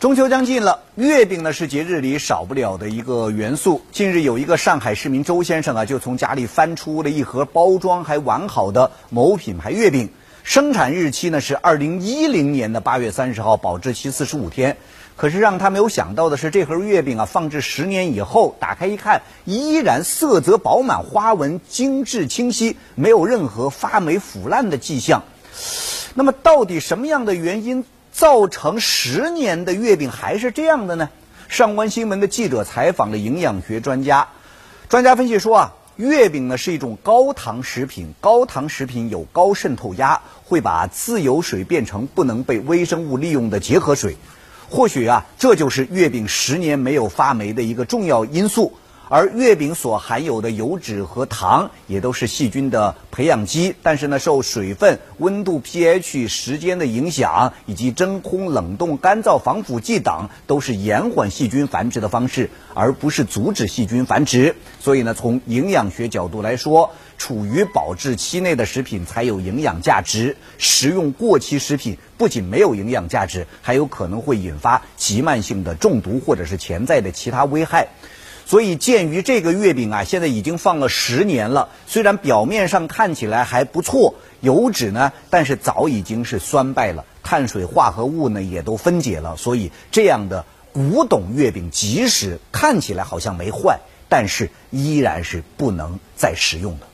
中秋将近了，月饼呢是节日里少不了的一个元素。近日有一个上海市民周先生啊，就从家里翻出了一盒包装还完好的某品牌月饼，生产日期呢是二零一零年的八月三十号，保质期四十五天。可是让他没有想到的是，这盒月饼啊，放置十年以后，打开一看，依然色泽饱满，花纹精致清晰，没有任何发霉腐烂的迹象。那么，到底什么样的原因？造成十年的月饼还是这样的呢？上官新闻的记者采访了营养学专家，专家分析说啊，月饼呢是一种高糖食品，高糖食品有高渗透压，会把自由水变成不能被微生物利用的结合水，或许啊，这就是月饼十年没有发霉的一个重要因素。而月饼所含有的油脂和糖也都是细菌的培养基，但是呢，受水分、温度、pH、时间的影响，以及真空、冷冻、干燥、防腐剂等，都是延缓细菌繁殖的方式，而不是阻止细菌繁殖。所以呢，从营养学角度来说，处于保质期内的食品才有营养价值，食用过期食品不仅没有营养价值，还有可能会引发急慢性的中毒或者是潜在的其他危害。所以，鉴于这个月饼啊，现在已经放了十年了，虽然表面上看起来还不错，油脂呢，但是早已经是酸败了，碳水化合物呢也都分解了。所以，这样的古董月饼，即使看起来好像没坏，但是依然是不能再食用的。